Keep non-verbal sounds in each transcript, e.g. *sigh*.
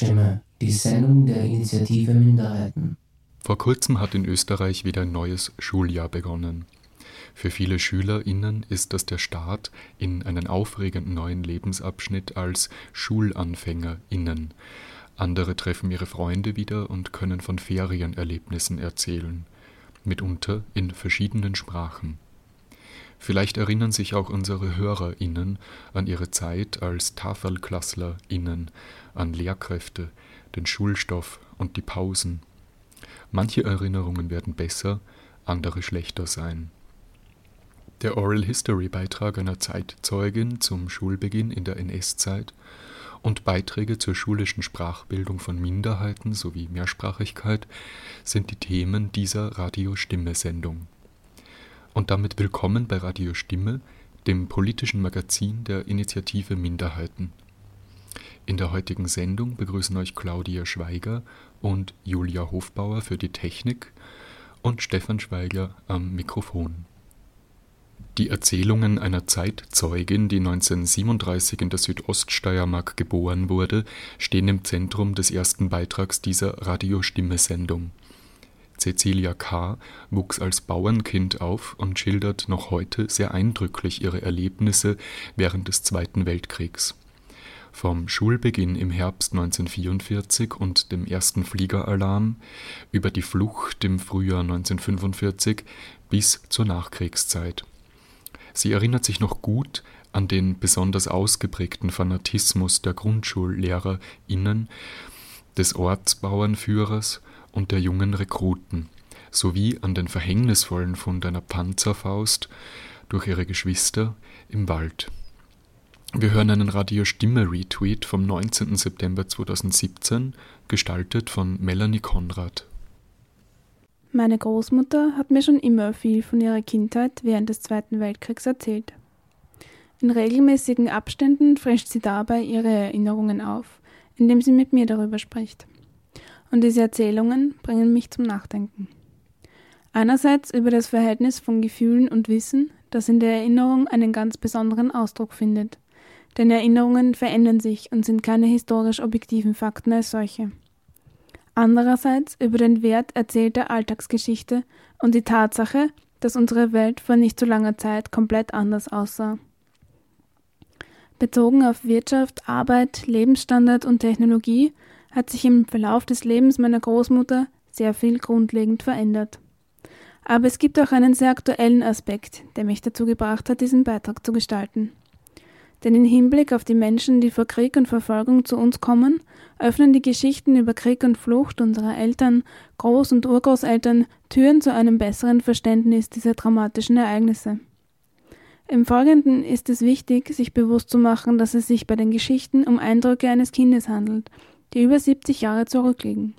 Radiostimme, die Sendung der Initiative Minderheiten. Vor kurzem hat in Österreich wieder ein neues Schuljahr begonnen. Für viele SchülerInnen ist das der Start in einen aufregenden neuen Lebensabschnitt als SchulanfängerInnen. Andere treffen ihre Freunde wieder und können von Ferienerlebnissen erzählen, mitunter in verschiedenen Sprachen. Vielleicht erinnern sich auch unsere HörerInnen an ihre Zeit als TafelklasslerInnen, an Lehrkräfte, den Schulstoff und die Pausen. Manche Erinnerungen werden besser, andere schlechter sein. Der Oral History Beitrag einer Zeitzeugin zum Schulbeginn in der NS-Zeit und Beiträge zur schulischen Sprachbildung von Minderheiten sowie Mehrsprachigkeit sind die Themen dieser Radiostimme-Sendung und damit willkommen bei Radio Stimme, dem politischen Magazin der Initiative Minderheiten. In der heutigen Sendung begrüßen euch Claudia Schweiger und Julia Hofbauer für die Technik und Stefan Schweiger am Mikrofon. Die Erzählungen einer Zeitzeugin, die 1937 in der Südoststeiermark geboren wurde, stehen im Zentrum des ersten Beitrags dieser Radiostimme-Sendung. Cecilia K. wuchs als Bauernkind auf und schildert noch heute sehr eindrücklich ihre Erlebnisse während des Zweiten Weltkriegs. Vom Schulbeginn im Herbst 1944 und dem ersten Fliegeralarm über die Flucht im Frühjahr 1945 bis zur Nachkriegszeit. Sie erinnert sich noch gut an den besonders ausgeprägten Fanatismus der GrundschullehrerInnen, des Ortsbauernführers und der jungen Rekruten sowie an den verhängnisvollen Fund einer Panzerfaust durch ihre Geschwister im Wald. Wir hören einen Radio-Stimme-Retweet vom 19. September 2017, gestaltet von Melanie Konrad. Meine Großmutter hat mir schon immer viel von ihrer Kindheit während des Zweiten Weltkriegs erzählt. In regelmäßigen Abständen frischt sie dabei ihre Erinnerungen auf, indem sie mit mir darüber spricht und diese Erzählungen bringen mich zum Nachdenken. Einerseits über das Verhältnis von Gefühlen und Wissen, das in der Erinnerung einen ganz besonderen Ausdruck findet. Denn Erinnerungen verändern sich und sind keine historisch objektiven Fakten als solche. Andererseits über den Wert erzählter Alltagsgeschichte und die Tatsache, dass unsere Welt vor nicht so langer Zeit komplett anders aussah. Bezogen auf Wirtschaft, Arbeit, Lebensstandard und Technologie hat sich im Verlauf des Lebens meiner Großmutter sehr viel grundlegend verändert. Aber es gibt auch einen sehr aktuellen Aspekt, der mich dazu gebracht hat, diesen Beitrag zu gestalten. Denn im Hinblick auf die Menschen, die vor Krieg und Verfolgung zu uns kommen, öffnen die Geschichten über Krieg und Flucht unserer Eltern, Groß- und Urgroßeltern Türen zu einem besseren Verständnis dieser dramatischen Ereignisse. Im Folgenden ist es wichtig, sich bewusst zu machen, dass es sich bei den Geschichten um Eindrücke eines Kindes handelt, die über 70 Jahre zurückliegen.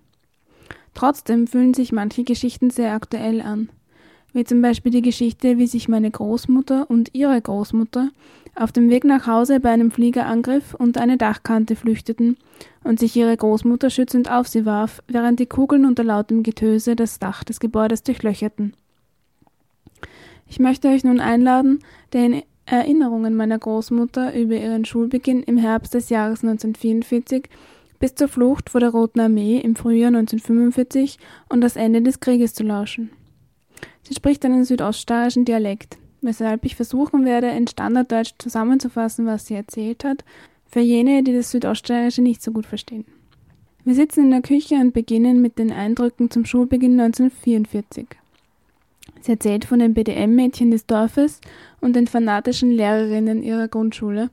Trotzdem fühlen sich manche Geschichten sehr aktuell an, wie zum Beispiel die Geschichte, wie sich meine Großmutter und ihre Großmutter auf dem Weg nach Hause bei einem Fliegerangriff unter eine Dachkante flüchteten und sich ihre Großmutter schützend auf sie warf, während die Kugeln unter lautem Getöse das Dach des Gebäudes durchlöcherten. Ich möchte euch nun einladen, den Erinnerungen meiner Großmutter über ihren Schulbeginn im Herbst des Jahres 1944 bis zur Flucht vor der Roten Armee im Frühjahr 1945 und das Ende des Krieges zu lauschen. Sie spricht einen südoststeirischen Dialekt, weshalb ich versuchen werde, in Standarddeutsch zusammenzufassen, was sie erzählt hat, für jene, die das Südoststeirische nicht so gut verstehen. Wir sitzen in der Küche und beginnen mit den Eindrücken zum Schulbeginn 1944. Sie erzählt von den BDM-Mädchen des Dorfes und den fanatischen Lehrerinnen ihrer Grundschule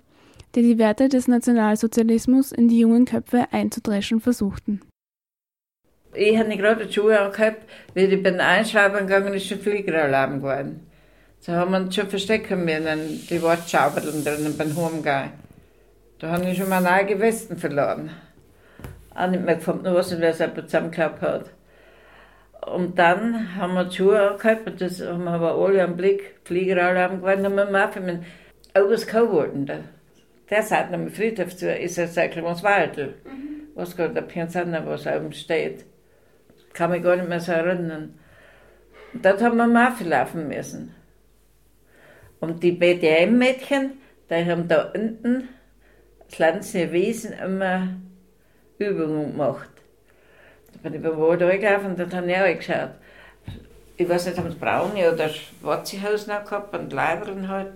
die die Werte des Nationalsozialismus in die jungen Köpfe einzudreschen versuchten. Ich habe gerade die Schuhe angehabt, wie ich bei den gegangen ist, schon Fliegeralarm geworden. So haben wir uns schon verstecken müssen, die Wortschauberln drinnen beim Heimgehen. Da habe ich schon meine eigene Westen verloren. Auch nicht mehr gefunden, was ich es jemand zusammengeklappt hat. Und dann haben wir die Schuhe angehabt und das haben wir aber alle am Blick, Fliegeralarm geworden, haben wir mich, oh, was geworden da. Der sagt am Friedhof zu, ist ein Säcklemanns Waldl. Mhm. Was gerade der Pianzana, was oben steht. Kann mich gar nicht mehr so erinnern. Und dort haben wir Mafia laufen müssen. Und die BDM-Mädchen, die haben da unten, das Landsche Wesen immer Übungen gemacht. Da bin ich beim Wald angelaufen und dann habe ich auch geschaut. Ich weiß nicht, haben sie braune oder schwarze noch gehabt und Leiberln halt.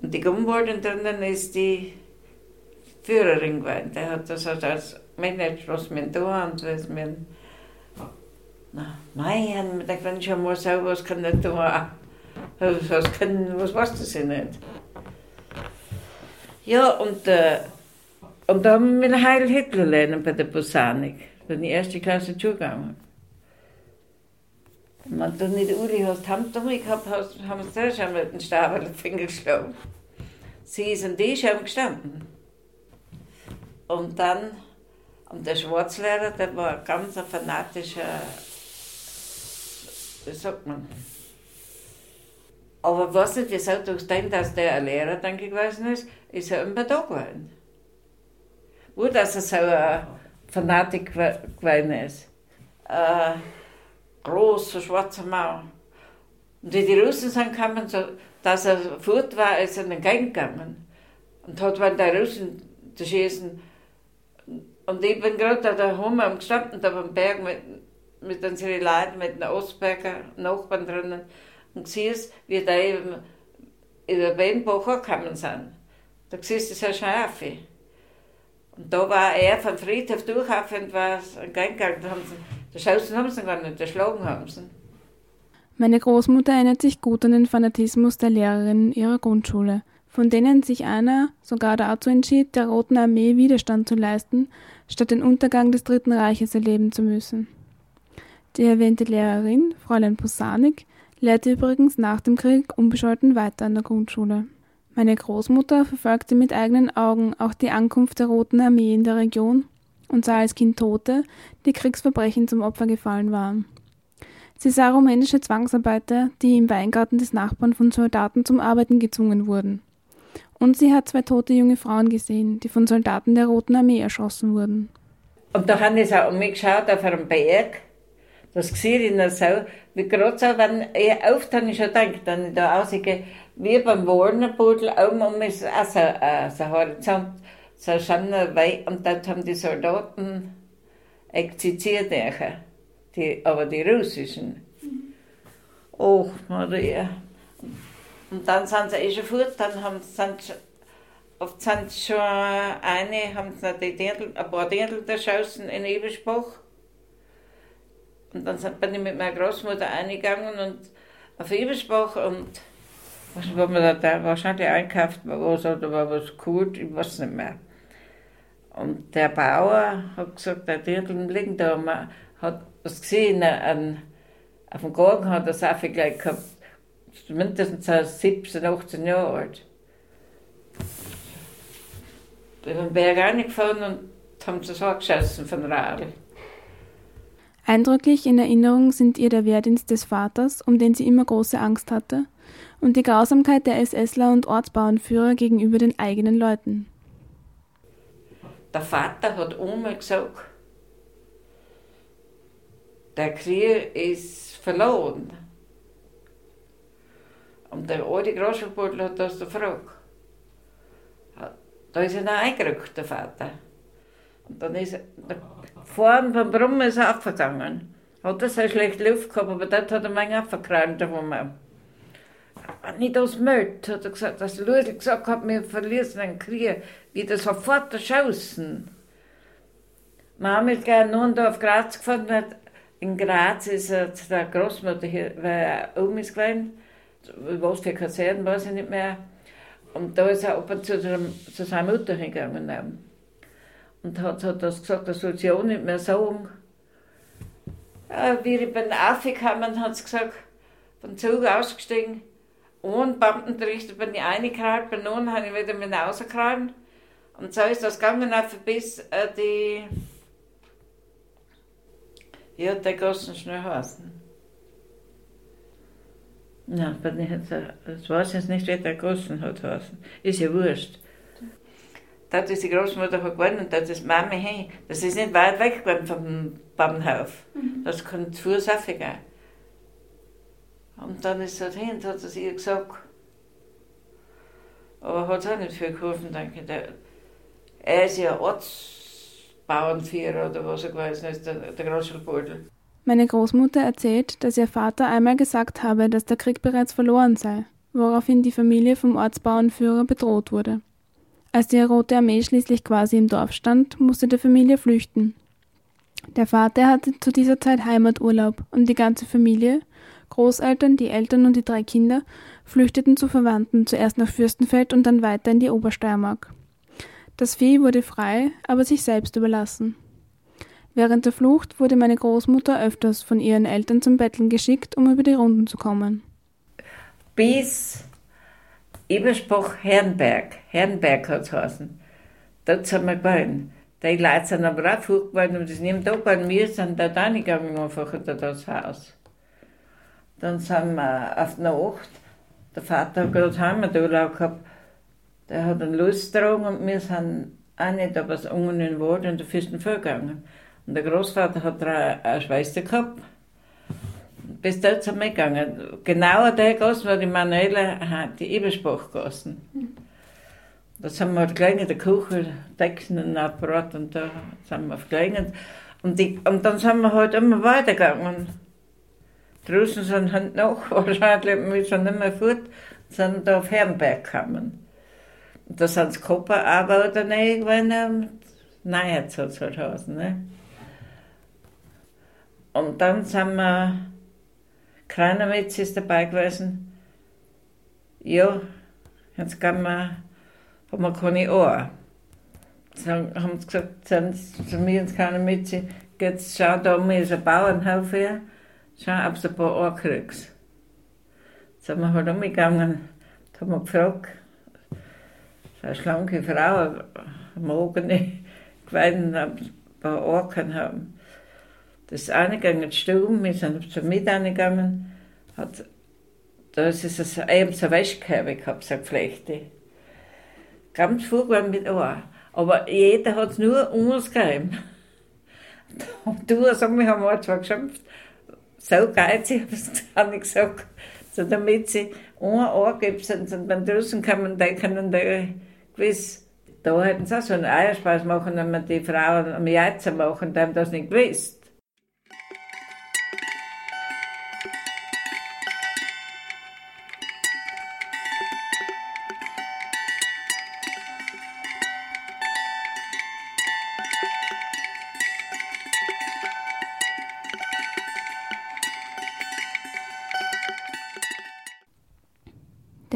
Und die Gummwolden drinnen ist die Führerin gewesen. Der hat das halt als Manager, was wir da und was wir. Na, nein, ich wenn ich mal so was kann ich tun. Was, kann, was weiß das ja nicht. Ja, und, äh, und da haben wir Heil Hitler lernen bei der Bosanik. Bin die erste Klasse zugegangen. Wenn du nicht Uli hast, haben wir gehabt, haben sie zuerst einmal den Stab auf den Finger geschlagen. Sie ist und ich haben gestanden. Und dann, und der Schwarzlehrer, der war ein ganz fanatischer, wie sagt man, aber was nicht, wieso durch den, dass der ein Lehrer dann gewesen ist, ist er immer da gewesen. Nur, dass er so ein Fanatik gewesen ist. Ein großer schwarzer Mann. Und wie die Russen sind gekommen, so, dass er fort war, ist er in den Gang gegangen. Und hat, wenn der Russen zu schießen, und ich bin gerade da daheim am gestanden, da beim Berg mit, mit unseren Leuten, mit den Ostberger Nachbarn drinnen, und siehst, wie da eben der Benbach gekommen sind. Da siehst du so Schafe. Und da war er vom Friedhof durch und war ein Gang gegangen. Da haben sie, Schausen haben sie gar nicht, erschlagen haben sie. Meine Großmutter erinnert sich gut an den Fanatismus der Lehrerinnen ihrer Grundschule, von denen sich einer sogar dazu entschied, der Roten Armee Widerstand zu leisten, statt den Untergang des Dritten Reiches erleben zu müssen. Die erwähnte Lehrerin, Fräulein Posanik, lehrte übrigens nach dem Krieg unbescholten weiter an der Grundschule. Meine Großmutter verfolgte mit eigenen Augen auch die Ankunft der Roten Armee in der Region und sah als Kind Tote, die Kriegsverbrechen zum Opfer gefallen waren. Sie sah rumänische Zwangsarbeiter, die im Weingarten des Nachbarn von Soldaten zum Arbeiten gezwungen wurden. Und sie hat zwei tote junge Frauen gesehen, die von Soldaten der Roten Armee erschossen wurden. Und da habe ich auch mich geschaut auf einem Berg. Das gesehen in der Sau. Wie gerade so, wenn ich auf dann schon denke, dann ich da rausgehe, wie beim Warnerbudel, oben um ist auch so, äh, so Horizont, so schon weit. Und dort haben die Soldaten exerziert, die, aber die russischen. Oh, Maria. Und dann sind sie eh schon fort, dann haben, sind, oft sind schon eine, haben sie die Dirndl, ein paar Dirndl erschossen in Ebersbach. Und dann bin ich mit meiner Großmutter eingegangen und auf Ebersbach und was war mir da, wahrscheinlich einkauft war was oder war was gut, ich weiß nicht mehr. Und der Bauer hat gesagt, der Dirndl liegen da, man hat was gesehen, an, auf dem Garten hat er auch gleich gehabt mindestens 17, 18 Jahre alt. Bin den Berg reingefahren und haben sie so geschossen von Radl. Eindrücklich in Erinnerung sind ihr der Wehrdienst des Vaters, um den sie immer große Angst hatte, und die Grausamkeit der SSler und Ortsbauernführer gegenüber den eigenen Leuten. Der Vater hat einmal gesagt, der Krieg ist verloren. Und der alte Groschenbudel hat das gefragt. Da ist er dann eingerückt, der Vater. Und dann ist er, vorn vom Brummen ist er abgegangen. Hat er so schlecht Luft gehabt, aber dort hat er mich abgekrannt. Nicht aus Möld, hat er gesagt, dass Leute gesagt hat, wir verlieren einen Krieg, wie das sofort erschossen. Wir haben mit nun da auf Graz gefahren, in Graz ist der Großmutter hier, weil er um ist gewesen was für Kassetten, weiß ich nicht mehr. Und da ist er ab und zu zu seiner Mutter hingegangen. Und hat, hat das gesagt, das soll sie auch nicht mehr sagen. Ja, wie ich bin aufgekommen, hat sie gesagt, vom Zug ausgestiegen. Und Beamtenrichter bin ich reingekraut, bei nun habe ich wieder mit rausgekraut. Und so ist das gegangen, bis äh, die. Ja, der Gossen schnell heißen. Ich jetzt, das weiß jetzt nicht, wer der Großen hat heißen. Ist ja wurscht. Das ist die Großmutter geworden und das ist Mama hin. Das ist nicht weit weg vom Babenhof. Mhm. Das kann zu Fuß gehen. Und dann ist er hin und hat es ihr gesagt. Aber hat es auch nicht viel geholfen, denke ich. Er ist ja Arzt, Bauernführer oder was er gewesen ist, der, der Großschulbeutel. Meine Großmutter erzählt, dass ihr Vater einmal gesagt habe, dass der Krieg bereits verloren sei, woraufhin die Familie vom Ortsbauernführer bedroht wurde. Als die Rote Armee schließlich quasi im Dorf stand, musste die Familie flüchten. Der Vater hatte zu dieser Zeit Heimaturlaub und die ganze Familie, Großeltern, die Eltern und die drei Kinder, flüchteten zu Verwandten, zuerst nach Fürstenfeld und dann weiter in die Obersteiermark. Das Vieh wurde frei, aber sich selbst überlassen. Während der Flucht wurde meine Großmutter öfters von ihren Eltern zum Betteln geschickt, um über die Runden zu kommen. Bis Eberspach Herrenberg, Herrenberg hat es heißen. Dort sind wir gewesen. Die Leute sind aber auch furchtbar und das nimmt auch an mir, sind da reingegangen einfach in das Haus. Dann sind wir auf die Nacht, der Vater hat gerade Heimaturlaub gehabt, der hat einen losgetragen und wir sind auch nicht aber was unten in den Wald in der Fürstenfeld gegangen. Und der Großvater hat eine Schwester gehabt. Bis dort sind wir gegangen. Genau der Gassen war die Manuela, die Eberspach gegessen. Da sind wir gleich in der Küche, Decken und Apparat und da sind wir aufgelegen. Und, und dann sind wir halt immer weitergegangen. Draußen sind halt noch, *laughs* wahrscheinlich, wir sind nicht mehr fort, sind da auf Herrenberg gekommen. Und da sind die Kopperarbeiter gewesen, nein, jetzt hat es halt heißen, ne? Und dann sind wir, Kranowitz ist dabei gewesen. Ja, jetzt kann man, haben wir keine Ohren. Dann haben sie gesagt, sind zu mir ins Kranowitz, jetzt schau da um, ist ein Bauernhof her, schau, ob du ein paar Ohren kriegst. Jetzt sind wir halt umgegangen, da haben wir gefragt, eine schlanke Frau, mogene, gewesen, ob ein paar Ohren haben. Das ist angegangen, Sturm, wir sind zur Mitte angegangen, hat, da ist es eben so Wäschkörbe gehabt, so Geflechte. Ganz viel mit Ohr. Aber jeder hat es nur uns gegeben. *laughs* Und du, also, wir haben auch zwar geschimpft, so geizig, habe ich *laughs* gar nicht gesagt, so damit sie ein Ohr gibt, und wenn draußen kommen, die können da gewiss, da hätten sie auch so einen Eierspeis machen, wenn man die Frauen am Jäzer machen, die haben das nicht gewusst.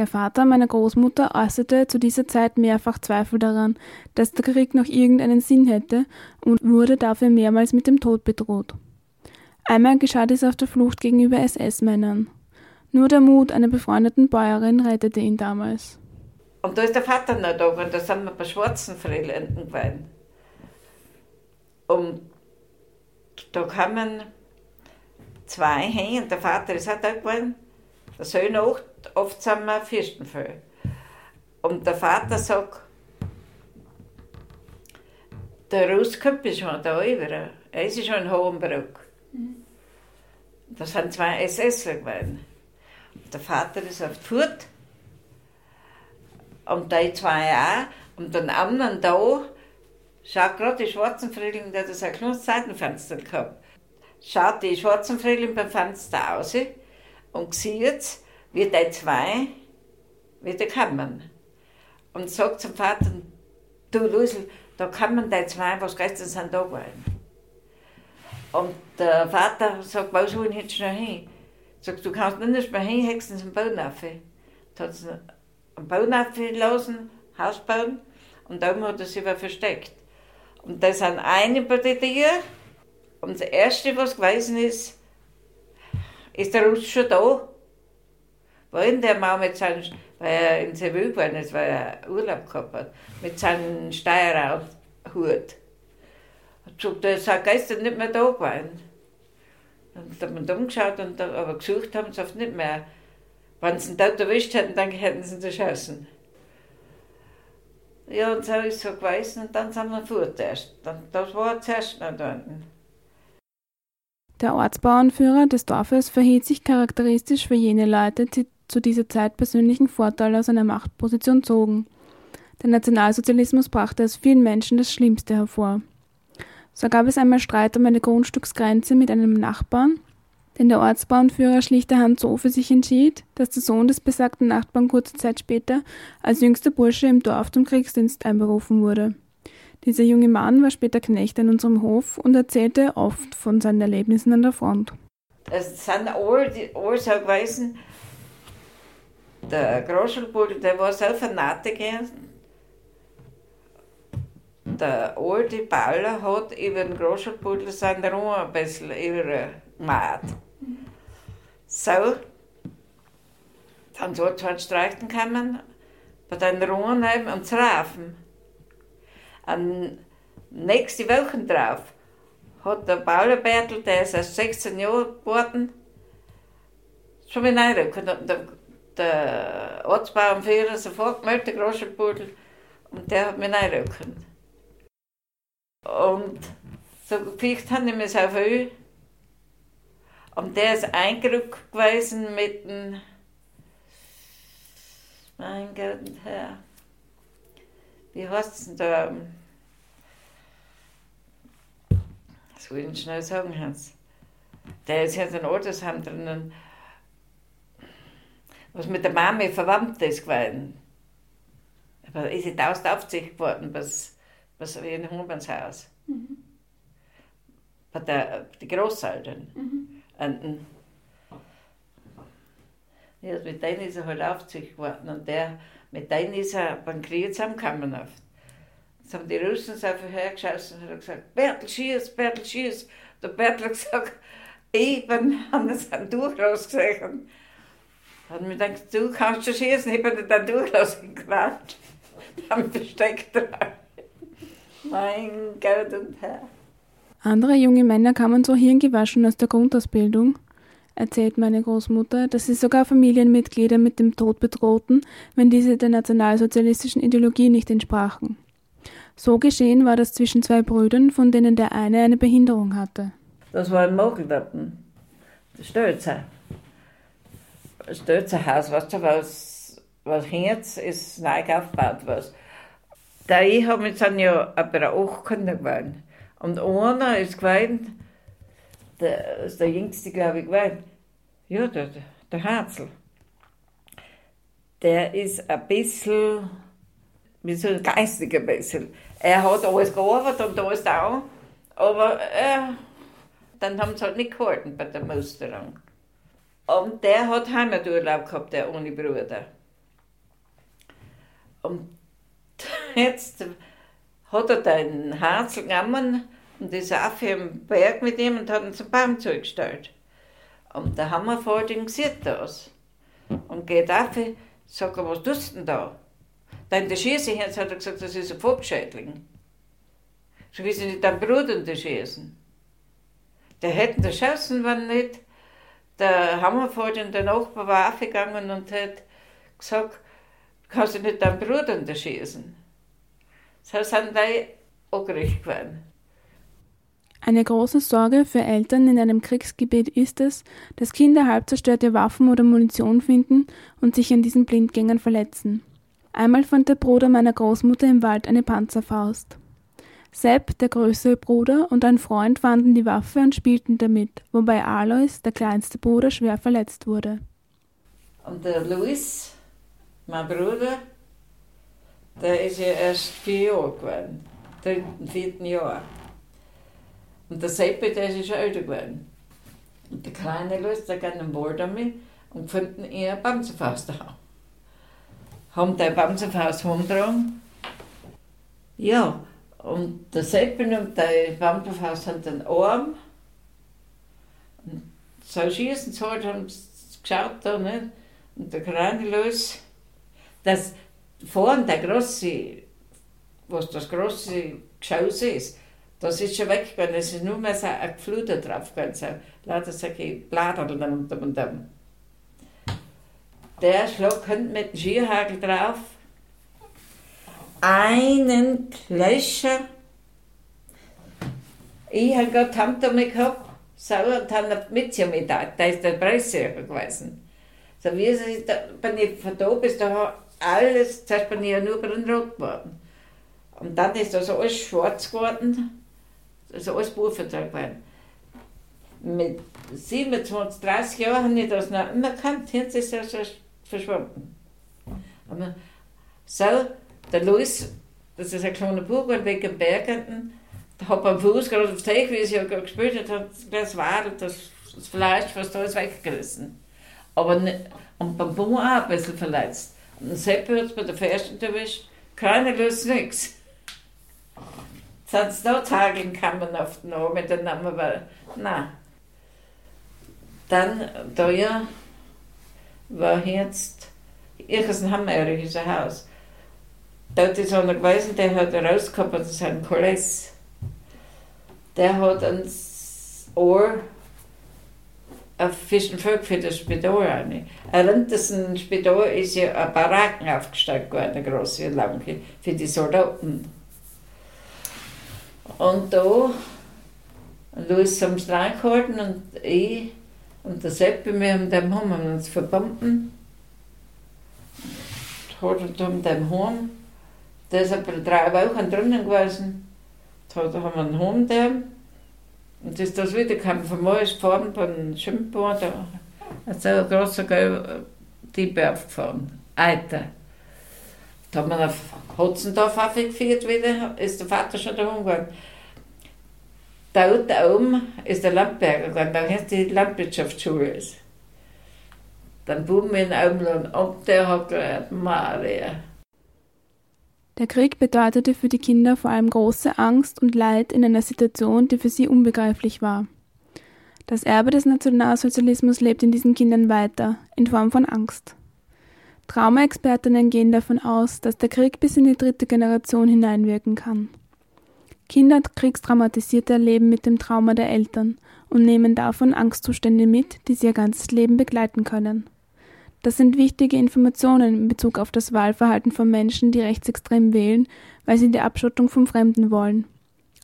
Der Vater meiner Großmutter äußerte zu dieser Zeit mehrfach Zweifel daran, dass der Krieg noch irgendeinen Sinn hätte und wurde dafür mehrmals mit dem Tod bedroht. Einmal geschah dies auf der Flucht gegenüber SS-Männern. Nur der Mut einer befreundeten Bäuerin rettete ihn damals. Und da ist der Vater noch da und da sind wir bei schwarzen Freiländen gewesen. Und da kamen zwei hin und der Vater ist auch da gewesen. Der Sohn auch oft sind wir Fürstenfeld. Und der Vater sagt, der Rusköpp ist schon da über. Er ist schon in Hohenbruck. Mhm. Das sind zwei SSler gewesen. Der Vater ist auf die Furt und die zwei auch. Und den anderen da, schaut gerade die schwarzen Frühling, der hat ein kleines Seitenfenster gehabt. Schaut die schwarzen Frühling beim Fenster aus und sieht, wie die zwei wieder kommen. Und sagt zum Vater, du Lusel, da kommen die zwei, was gestern sind da gewesen. Und der Vater sagt, wo sollen jetzt schnell hin? Sagt, du kannst nicht mehr hin, sie einen Baum auf. Da hat sie einen Baum lassen, Haus bauen, und da hat er sich versteckt. Und da sind eine bei der Tür, und das Erste, was gewesen ist, ist der Russ schon da? Wohin der Mann mit seinem, weil er in Seville gewesen ist, weil er Urlaub gehabt hat, mit seinem Steuerhut. Hat gesagt, er sei gestern nicht mehr da gewesen. Dann hat man umgeschaut, und da, aber gesucht haben sie oft nicht mehr. Wenn sie ihn dort erwischt hätten, dann hätten sie ihn erschossen. Ja, und so ist es so gewesen, und dann sind wir fort erst. Das war zuerst noch unten. Der Ortsbauernführer des Dorfes verhielt sich charakteristisch für jene Leute, zu dieser Zeit persönlichen Vorteil aus einer Machtposition zogen. Der Nationalsozialismus brachte aus vielen Menschen das Schlimmste hervor. So gab es einmal Streit um eine Grundstücksgrenze mit einem Nachbarn, denn der Ortsbauernführer schlichterhand so für sich entschied, dass der Sohn des besagten Nachbarn kurze Zeit später als jüngster Bursche im Dorf zum Kriegsdienst einberufen wurde. Dieser junge Mann war später Knecht an unserem Hof und erzählte oft von seinen Erlebnissen an der Front. Es sind alle, alle so gewesen, der Groschelbulle, der war so Fanatiker. Der alte Baller hat über den Groschelbulle seine Ruhe ein bisschen übergemacht. So, dann es halt streichen kommen, bei den Ruhen und zu raufen. Und nächste Woche drauf hat der Bauerbertel, der ist erst 16 Jahre geworden, schon wieder reinrücken. Der Ortsbauernführer sofort gemeldet, der Groschenpudel, und der hat mich reinrücken. Und so gepickt haben die mich so viel. Und der ist eingerückt gewesen mit dem, mein Gott, Herr, wie heißt es denn da? Das will ich schnell sagen, Hans. Der ist jetzt ein Altersheim drinnen, was mit der Mami verwandt ist gewesen. Aber ist sie tausend Aufsicht geworden, was, was wie in Humanshaus. Mhm. Bei der, die Großeltern. Mhm. Und, ja, mit denen ist er halt Aufsicht geworden und der mit denen ist er beim Krieg zusammengekommen oft. Jetzt haben die Russen so einfach hergeschossen und haben gesagt, Bertel, schieß, Bertel, schieß. Der Bertel hat gesagt, ich bin, *laughs* haben das ein Durchlass gesehen. Hat mir gedacht, du kannst schon schießen, ich bin den Durchlass gequatscht. haben versteckt drauf. Mein Gott und Herr. Andere junge Männer kamen so hirngewaschen aus der Grundausbildung, erzählt meine Großmutter, dass sie sogar Familienmitglieder mit dem Tod bedrohten, wenn diese der nationalsozialistischen Ideologie nicht entsprachen. So geschehen war das zwischen zwei Brüdern, von denen der eine eine Behinderung hatte. Das war ein Mogelwappen, das Stölzer. Das Stölzerhaus, weißt du, was, was jetzt ist neu aufgebaut was. Da ich habe mich dann ja aber auch Kinder geworden. Und einer ist gewesen, der ist der jüngste, glaube ich, gewesen. Ja, der, der Herzl. Der ist ein bisschen, wie so ein geistiger bisschen. Er hat alles gearbeitet und alles auch, aber äh, dann haben sie halt nicht gehalten bei der Musterung. Und der hat Heimaturlaub gehabt, der ohne Bruder. Und jetzt hat er den Herzl genommen und ist auf im Berg mit ihm und hat ihn zum Baum zugestellt. Und der Hammervording sieht das. Und geht auf, sagt was tust du denn da? Dann der Schieße jetzt hat er gesagt, das ist ein Vogtschädling. So wie sie nicht den Bruder schießen. Der hätten das schossen, wenn nicht. Der Hammervording, der Nachbar, war aufgegangen und hat gesagt, kannst du nicht deinen Bruder schießen. So sind die angerichtet geworden. Eine große Sorge für Eltern in einem Kriegsgebiet ist es, dass Kinder halb zerstörte Waffen oder Munition finden und sich an diesen Blindgängern verletzen. Einmal fand der Bruder meiner Großmutter im Wald eine Panzerfaust. Sepp, der größere Bruder, und ein Freund fanden die Waffe und spielten damit, wobei Alois, der kleinste Bruder, schwer verletzt wurde. Und der Luis, mein Bruder, der ist ja erst vier Jahre geworden, dritten, vierten Jahr. Und der Seppi, der ist schon älter geworden. Und der kleine Luis, der geht im Wald damit und gefunden ihr Bamsenfaust da. Haben der Bamsenfaust heimgetragen. Ja, und der Seppi und der Bamsenfaust haben den Arm. Und so schießen sie halt, haben sie geschaut da, nicht? Und der kleine Luis, das vorne der große, was das große Geschoss ist, das ist schon weggegangen, es ist nur mehr so ein Gefluter drauf gegangen, so lauter solche Bladeln und und und. Der Schlag kommt mit dem Skihagel drauf, einen Klöscher. Ich habe gerade Tante mit gehabt, so, und habe mit sie mit da, da ist der Preissäger gewesen. So wie sie, da, bin ich von da bis da alles, zuerst bin ich ja nur rot geworden. Und dann ist das alles schwarz geworden ist alles Buchvertrag gewesen. Mit 27, 30 Jahren habe ich das noch immer gekannt. Jetzt ist er schon verschwunden. Aber so, der Luis, das ist ein kleiner Bub, wegen den Bergen, der hat beim Fuß gerade aufs Teig, wie es ja gespielt hat, hat das war das, das Fleisch fast alles weggerissen. Aber nicht, und beim Baum auch ein bisschen verletzt. Und dann Seppe hat bei der Fersen erwischt, keine Lust, nichts. Sonst noch Tage kann man oft noch mit dem Namen, aber nein. Dann, da ja, war jetzt, irgendein hammerisches Haus. Dort ist einer gewesen, der hat rausgehabt, das ist ein. Der hat ans Ohr auf Fischenvolk für das Spital rein. Rund das Spital ist ja ein Baracken aufgestellt worden, eine große Lange, für die Soldaten. Und da, Louis haben es reingehalten und ich und der Seppi, wir haben dem haben uns verbunden. Hat und haben Heim, der ist etwa drei Wochen drinnen gewesen. Da haben wir einen Heim da. Und ist das wieder gekommen, von mir ist gefahren beim Schwimmbad, da ist ein großer gelber Typ aufgefahren, Eiter. Da haben wir nach Hotzendorf aufgeführt wieder, ist der Vater schon da gewesen. Da oben ist der Landberger gewesen, da heißt die Landwirtschaftsschule. Ist. Dann buben wir in Umland und der hat gesagt, Maria. Der Krieg bedeutete für die Kinder vor allem große Angst und Leid in einer Situation, die für sie unbegreiflich war. Das Erbe des Nationalsozialismus lebt in diesen Kindern weiter, in Form von Angst. Traumaexpertinnen gehen davon aus, dass der Krieg bis in die dritte Generation hineinwirken kann. Kinder Kriegstraumatisierte erleben mit dem Trauma der Eltern und nehmen davon Angstzustände mit, die sie ihr ganzes Leben begleiten können. Das sind wichtige Informationen in Bezug auf das Wahlverhalten von Menschen, die rechtsextrem wählen, weil sie die Abschottung vom Fremden wollen.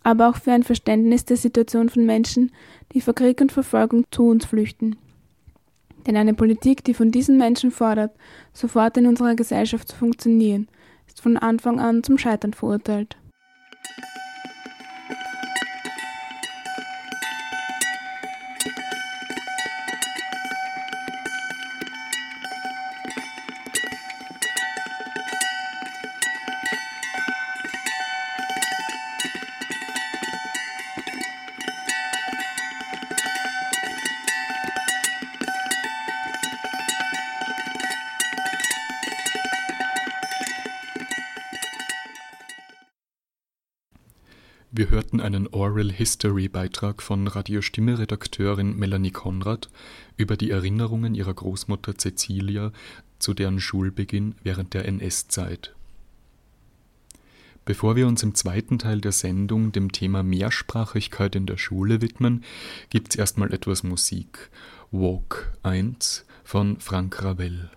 Aber auch für ein Verständnis der Situation von Menschen, die vor Krieg und Verfolgung zu uns flüchten. Denn eine Politik, die von diesen Menschen fordert, sofort in unserer Gesellschaft zu funktionieren, ist von Anfang an zum Scheitern verurteilt. Oral History Beitrag von Radio Stimme Redakteurin Melanie Konrad über die Erinnerungen ihrer Großmutter Cecilia zu deren Schulbeginn während der NS-Zeit. Bevor wir uns im zweiten Teil der Sendung dem Thema Mehrsprachigkeit in der Schule widmen, gibt's erstmal etwas Musik. Walk 1 von Frank Ravel.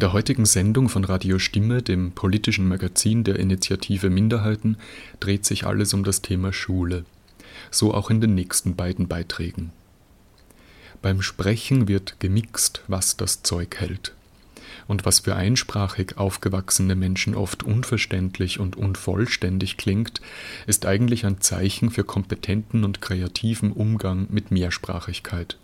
Der heutigen Sendung von Radio Stimme, dem politischen Magazin der Initiative Minderheiten, dreht sich alles um das Thema Schule. So auch in den nächsten beiden Beiträgen. Beim Sprechen wird gemixt, was das Zeug hält und was für einsprachig aufgewachsene Menschen oft unverständlich und unvollständig klingt, ist eigentlich ein Zeichen für kompetenten und kreativen Umgang mit Mehrsprachigkeit.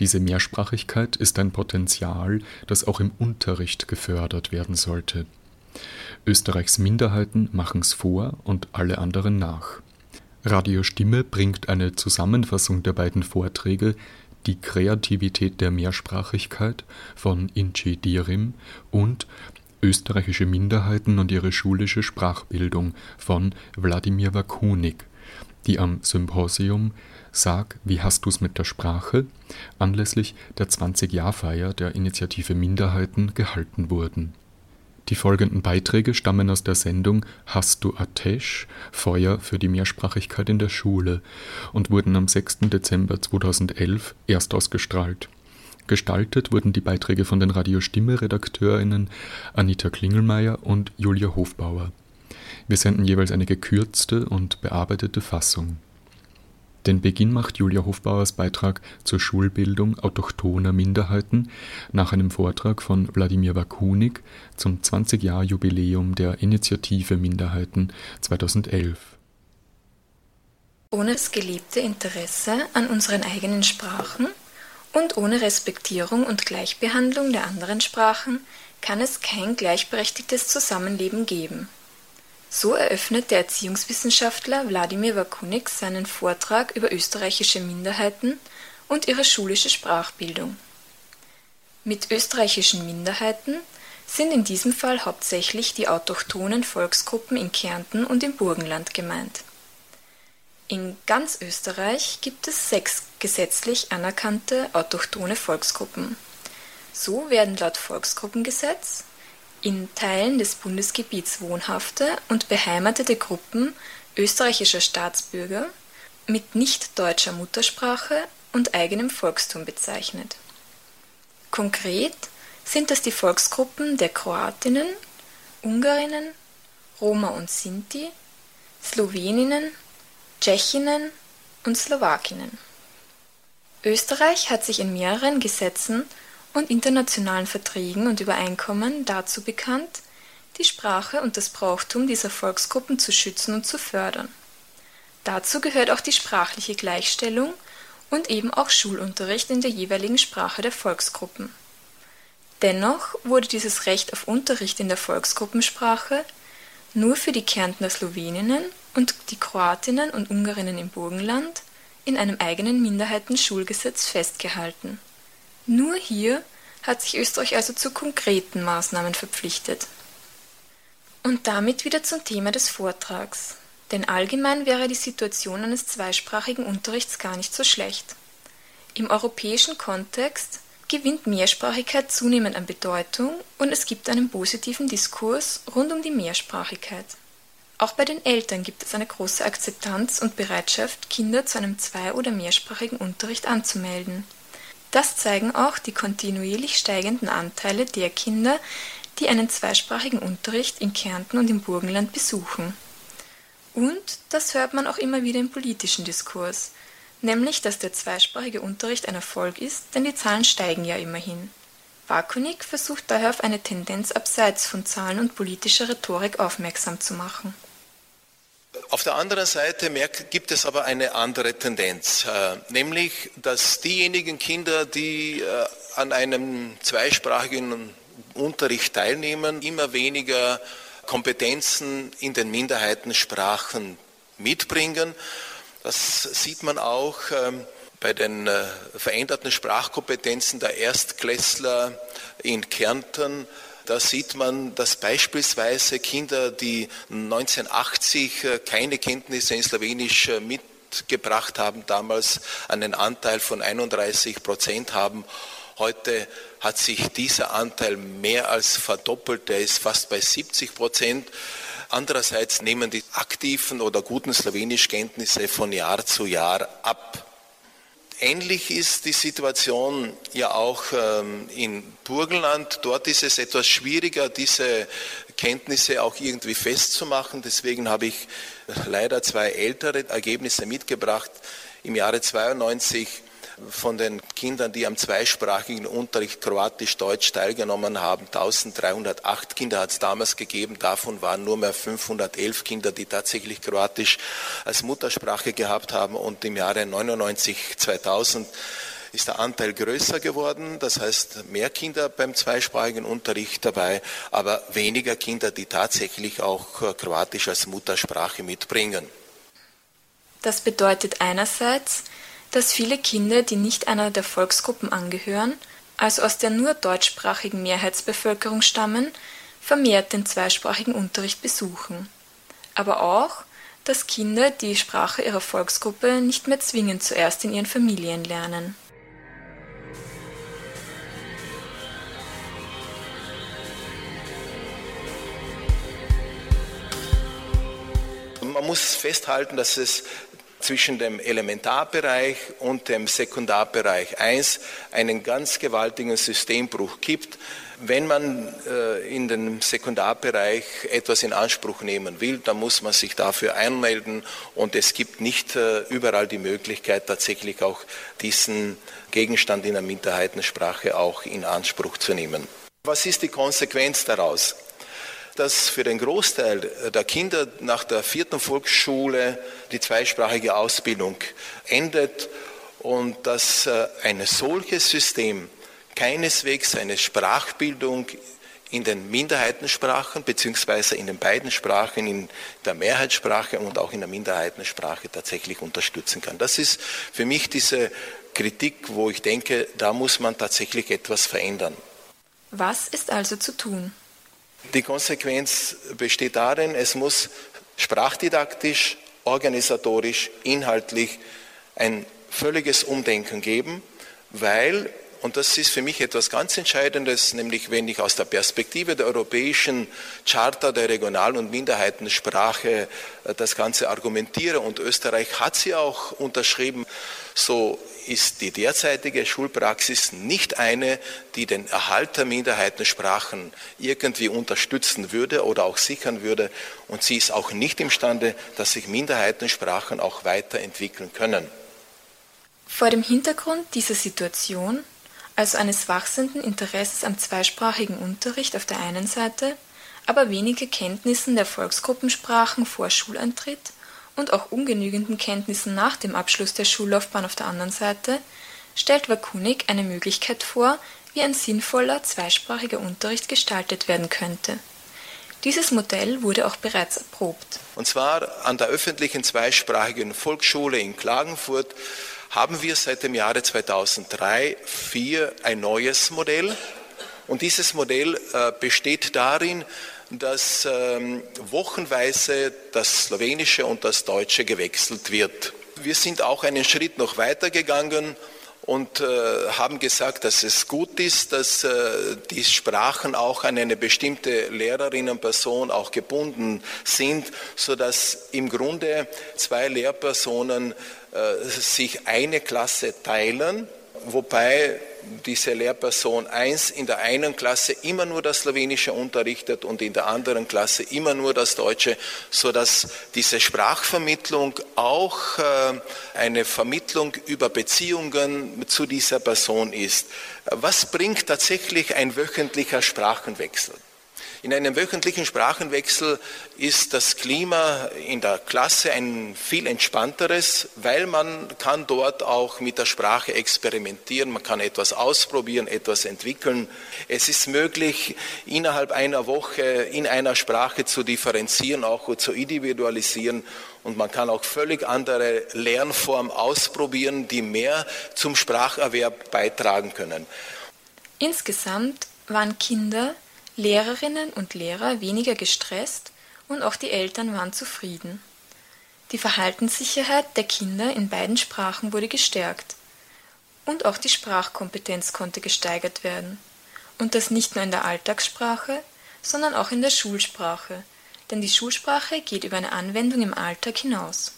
Diese Mehrsprachigkeit ist ein Potenzial, das auch im Unterricht gefördert werden sollte. Österreichs Minderheiten machen's vor und alle anderen nach. Radio Stimme bringt eine Zusammenfassung der beiden Vorträge die Kreativität der Mehrsprachigkeit von Inci Dirim und Österreichische Minderheiten und ihre schulische Sprachbildung von Wladimir Wakunik, die am Symposium Sag, wie hast du's mit der Sprache anlässlich der 20-Jahr-Feier der Initiative Minderheiten gehalten wurden die folgenden Beiträge stammen aus der Sendung Hast du Atesh? Feuer für die Mehrsprachigkeit in der Schule und wurden am 6. Dezember 2011 erstausgestrahlt. Gestaltet wurden die Beiträge von den Radio-Stimme-RedakteurInnen Anita Klingelmeier und Julia Hofbauer. Wir senden jeweils eine gekürzte und bearbeitete Fassung den Beginn macht Julia Hofbauers Beitrag zur Schulbildung autochthoner Minderheiten nach einem Vortrag von Wladimir Wakunik zum 20-Jahr-Jubiläum der Initiative Minderheiten 2011. Ohne das gelebte Interesse an unseren eigenen Sprachen und ohne Respektierung und Gleichbehandlung der anderen Sprachen kann es kein gleichberechtigtes Zusammenleben geben. So eröffnet der Erziehungswissenschaftler Wladimir Wakunik seinen Vortrag über österreichische Minderheiten und ihre schulische Sprachbildung. Mit österreichischen Minderheiten sind in diesem Fall hauptsächlich die autochthonen Volksgruppen in Kärnten und im Burgenland gemeint. In ganz Österreich gibt es sechs gesetzlich anerkannte autochthone Volksgruppen. So werden laut Volksgruppengesetz in Teilen des Bundesgebiets wohnhafte und beheimatete Gruppen österreichischer Staatsbürger mit nicht-deutscher Muttersprache und eigenem Volkstum bezeichnet. Konkret sind das die Volksgruppen der Kroatinnen, Ungarinnen, Roma und Sinti, Sloweninnen, Tschechinnen und Slowakinnen. Österreich hat sich in mehreren Gesetzen und internationalen Verträgen und Übereinkommen dazu bekannt, die Sprache und das Brauchtum dieser Volksgruppen zu schützen und zu fördern. Dazu gehört auch die sprachliche Gleichstellung und eben auch Schulunterricht in der jeweiligen Sprache der Volksgruppen. Dennoch wurde dieses Recht auf Unterricht in der Volksgruppensprache nur für die Kärntner Sloweninnen und die Kroatinnen und Ungarinnen im Burgenland in einem eigenen Minderheitenschulgesetz festgehalten nur hier hat sich Österreich also zu konkreten Maßnahmen verpflichtet. Und damit wieder zum Thema des Vortrags. Denn allgemein wäre die Situation eines zweisprachigen Unterrichts gar nicht so schlecht. Im europäischen Kontext gewinnt Mehrsprachigkeit zunehmend an Bedeutung und es gibt einen positiven Diskurs rund um die Mehrsprachigkeit. Auch bei den Eltern gibt es eine große Akzeptanz und Bereitschaft, Kinder zu einem zwei- oder mehrsprachigen Unterricht anzumelden. Das zeigen auch die kontinuierlich steigenden Anteile der Kinder, die einen zweisprachigen Unterricht in Kärnten und im Burgenland besuchen. Und das hört man auch immer wieder im politischen Diskurs, nämlich dass der zweisprachige Unterricht ein Erfolg ist, denn die Zahlen steigen ja immerhin. Wakunik versucht daher auf eine Tendenz abseits von Zahlen und politischer Rhetorik aufmerksam zu machen. Auf der anderen Seite gibt es aber eine andere Tendenz, äh, nämlich dass diejenigen Kinder, die äh, an einem zweisprachigen Unterricht teilnehmen, immer weniger Kompetenzen in den Minderheitensprachen mitbringen. Das sieht man auch ähm, bei den äh, veränderten Sprachkompetenzen der Erstklässler in Kärnten da sieht man, dass beispielsweise Kinder, die 1980 äh, keine Kenntnisse in Slowenisch äh, mitgebracht haben, damals einen Anteil von 31 Prozent haben. Heute hat sich dieser Anteil mehr als verdoppelt, der ist fast bei 70 Prozent. Andererseits nehmen die aktiven oder guten Slowenischkenntnisse von Jahr zu Jahr ab. Ähnlich ist die Situation ja auch ähm, in Burgenland. Dort ist es etwas schwieriger, diese Kenntnisse auch irgendwie festzumachen. Deswegen habe ich leider zwei ältere Ergebnisse mitgebracht. Im Jahre 92 von den Kindern, die am zweisprachigen Unterricht Kroatisch-Deutsch teilgenommen haben, 1308 Kinder hat es damals gegeben. Davon waren nur mehr 511 Kinder, die tatsächlich Kroatisch als Muttersprache gehabt haben. Und im Jahre 99, 2000 ist der Anteil größer geworden, das heißt mehr Kinder beim zweisprachigen Unterricht dabei, aber weniger Kinder, die tatsächlich auch Kroatisch als Muttersprache mitbringen. Das bedeutet einerseits, dass viele Kinder, die nicht einer der Volksgruppen angehören, also aus der nur deutschsprachigen Mehrheitsbevölkerung stammen, vermehrt den zweisprachigen Unterricht besuchen. Aber auch, dass Kinder die Sprache ihrer Volksgruppe nicht mehr zwingend zuerst in ihren Familien lernen. Man muss festhalten, dass es zwischen dem Elementarbereich und dem Sekundarbereich 1 einen ganz gewaltigen Systembruch gibt. Wenn man äh, in den Sekundarbereich etwas in Anspruch nehmen will, dann muss man sich dafür einmelden und es gibt nicht äh, überall die Möglichkeit, tatsächlich auch diesen Gegenstand in der Minderheitensprache auch in Anspruch zu nehmen. Was ist die Konsequenz daraus? Dass für den Großteil der Kinder nach der vierten Volksschule die zweisprachige Ausbildung endet und dass äh, ein solches System keineswegs eine Sprachbildung in den Minderheitensprachen beziehungsweise in den beiden Sprachen, in der Mehrheitssprache und auch in der Minderheitensprache tatsächlich unterstützen kann. Das ist für mich diese Kritik, wo ich denke, da muss man tatsächlich etwas verändern. Was ist also zu tun? Die Konsequenz besteht darin, es muss sprachdidaktisch, organisatorisch, inhaltlich ein völliges Umdenken geben, weil, und das ist für mich etwas ganz Entscheidendes, nämlich wenn ich aus der Perspektive der europäischen Charta der Regional- und Minderheitensprache äh, das Ganze argumentiere, und Österreich hat sie auch unterschrieben, so ist die derzeitige Schulpraxis nicht eine, die den Erhalt der Minderheitensprachen irgendwie unterstützen würde oder auch sichern würde. Und sie ist auch nicht imstande, dass sich Minderheitensprachen auch weiterentwickeln können. Vor dem Hintergrund dieser Situation, also eines wachsenden Interesses am zweisprachigen Unterricht auf der einen Seite, aber wenige Kenntnissen der Volksgruppensprachen vor Schuleintritt und auch ungenügenden Kenntnissen nach dem Abschluss der Schullaufbahn auf der anderen Seite, stellt Wakunik eine Möglichkeit vor, wie ein sinnvoller zweisprachiger Unterricht gestaltet werden könnte. Dieses Modell wurde auch bereits erprobt. Und zwar an der öffentlichen zweisprachigen Volksschule in Klagenfurt haben wir seit dem Jahre 2003-2004 ein neues Modell. Und dieses Modell äh, besteht darin, dass ähm, wochenweise das Slowenische und das Deutsche gewechselt wird. Wir sind auch einen Schritt noch weiter gegangen und äh, haben gesagt, dass es gut ist, dass äh, die Sprachen auch an eine bestimmte Lehrerinnenperson auch gebunden sind, sodass im Grunde zwei Lehrpersonen sich eine Klasse teilen, wobei diese Lehrperson 1 in der einen Klasse immer nur das Slowenische unterrichtet und in der anderen Klasse immer nur das Deutsche, sodass diese Sprachvermittlung auch äh, eine Vermittlung über Beziehungen zu dieser Person ist. Was bringt tatsächlich ein wöchentlicher Sprachenwechsel? In einem wöchentlichen Sprachenwechsel ist das Klima in der Klasse ein viel entspannteres, weil man kann dort auch mit der Sprache experimentieren, man kann etwas ausprobieren, etwas entwickeln. Es ist möglich, innerhalb einer Woche in einer Sprache zu differenzieren, auch zu individualisieren und man kann auch völlig andere Lernformen ausprobieren, die mehr zum Spracherwerb beitragen können. Insgesamt waren Kinder Lehrerinnen und Lehrer weniger gestresst und auch die Eltern waren zufrieden. Die Verhaltenssicherheit der Kinder in beiden Sprachen wurde gestärkt. Und auch die Sprachkompetenz konnte gesteigert werden. Und das nicht nur in der Alltagssprache, sondern auch in der Schulsprache, denn die Schulsprache geht über eine Anwendung im Alltag hinaus.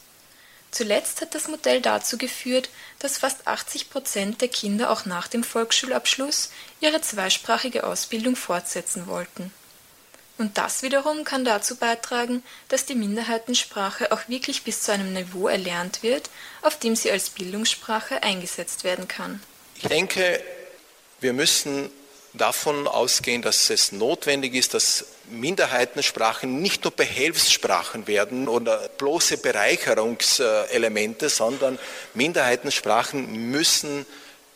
Zuletzt hat das Modell dazu geführt, dass fast 80 Prozent der Kinder auch nach dem Volksschulabschluss ihre zweisprachige Ausbildung fortsetzen wollten. Und das wiederum kann dazu beitragen, dass die Minderheitensprache auch wirklich bis zu einem Niveau erlernt wird, auf dem sie als Bildungssprache eingesetzt werden kann. Ich denke, wir müssen davon ausgehen, dass es notwendig ist, dass Minderheitensprachen nicht nur Behelfssprachen werden oder bloße Bereicherungselemente, sondern Minderheitensprachen müssen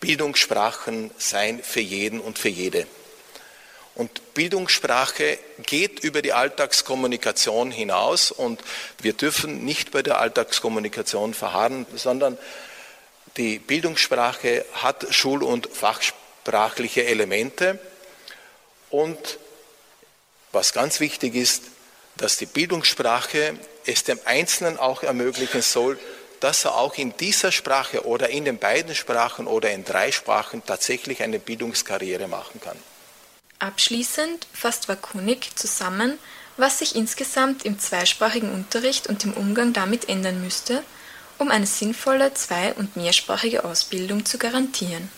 Bildungssprachen sein für jeden und für jede. Und Bildungssprache geht über die Alltagskommunikation hinaus und wir dürfen nicht bei der Alltagskommunikation verharren, sondern die Bildungssprache hat schul- und fachsprachliche Elemente und was ganz wichtig ist, dass die Bildungssprache es dem Einzelnen auch ermöglichen soll, dass er auch in dieser Sprache oder in den beiden Sprachen oder in drei Sprachen tatsächlich eine Bildungskarriere machen kann. Abschließend fasst Wakunik zusammen, was sich insgesamt im zweisprachigen Unterricht und im Umgang damit ändern müsste, um eine sinnvolle zwei- und mehrsprachige Ausbildung zu garantieren.